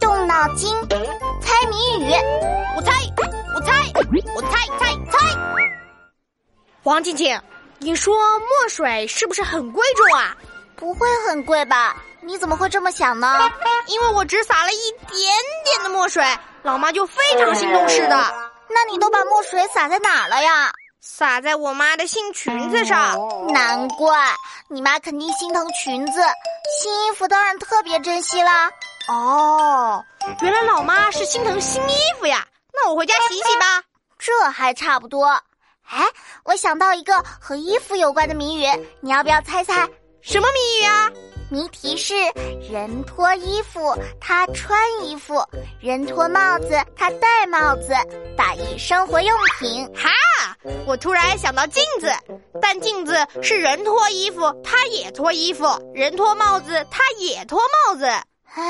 动脑筋，猜谜语。我猜，我猜，我猜猜猜。王静静，你说墨水是不是很贵重啊？不会很贵吧？你怎么会这么想呢？因为我只撒了一点点的墨水，老妈就非常心动似的。那你都把墨水撒在哪儿了呀？撒在我妈的新裙子上。难怪，你妈肯定心疼裙子，新衣服当然特别珍惜啦。哦，原来老妈是心疼新衣服呀。那我回家洗洗吧。这还差不多。哎，我想到一个和衣服有关的谜语，你要不要猜猜？什么谜语啊？谜题是：人脱衣服，他穿衣服；人脱帽子，他戴帽子。打一生活用品。哈！我突然想到镜子，但镜子是人脱衣服，他也脱衣服；人脱帽子，他也脱帽子。哎，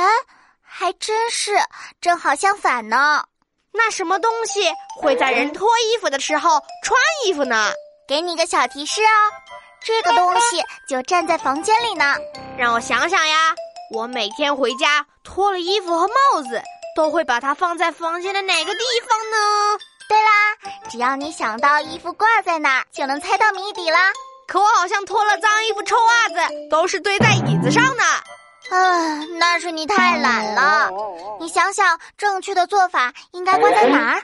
还真是，正好相反呢。那什么东西会在人脱衣服的时候穿衣服呢？给你个小提示哦。这个东西就站在房间里呢，让我想想呀。我每天回家脱了衣服和帽子，都会把它放在房间的哪个地方呢？对啦，只要你想到衣服挂在哪儿，就能猜到谜底啦。可我好像脱了脏衣服、臭袜子，都是堆在椅子上呢。啊，那是你太懒了。你想想，正确的做法应该挂在哪儿？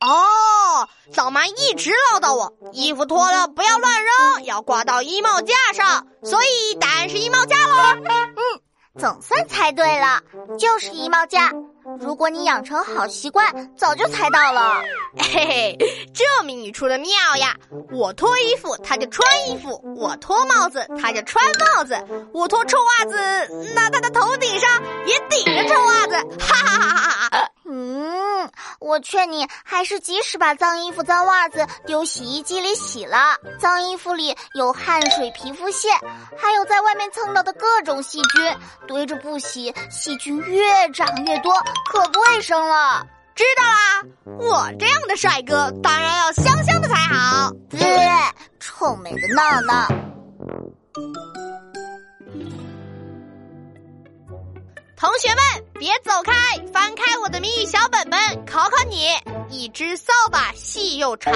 哦，老妈一直唠叨我，衣服脱了不要乱扔，要挂到衣帽架上，所以答案是衣帽架喽。嗯，总算猜对了，就是衣帽架。如果你养成好习惯，早就猜到了。嘿嘿，这谜语出的妙呀！我脱衣服，他就穿衣服；我脱帽子，他就穿帽子；我脱臭袜子，那他的头顶上也顶着臭袜子。哈哈！我劝你还是及时把脏衣服、脏袜子丢洗衣机里洗了。脏衣服里有汗水、皮肤屑，还有在外面蹭到的各种细菌，堆着不洗，细菌越长越多，可不卫生了。知道啦，我这样的帅哥当然要香香的才好。对，臭美的闹闹。同学们，别走开，翻开又长，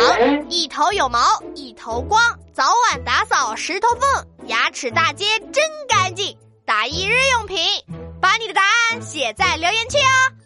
一头有毛，一头光，早晚打扫石头缝，牙齿大街真干净，打一日用品。把你的答案写在留言区哦。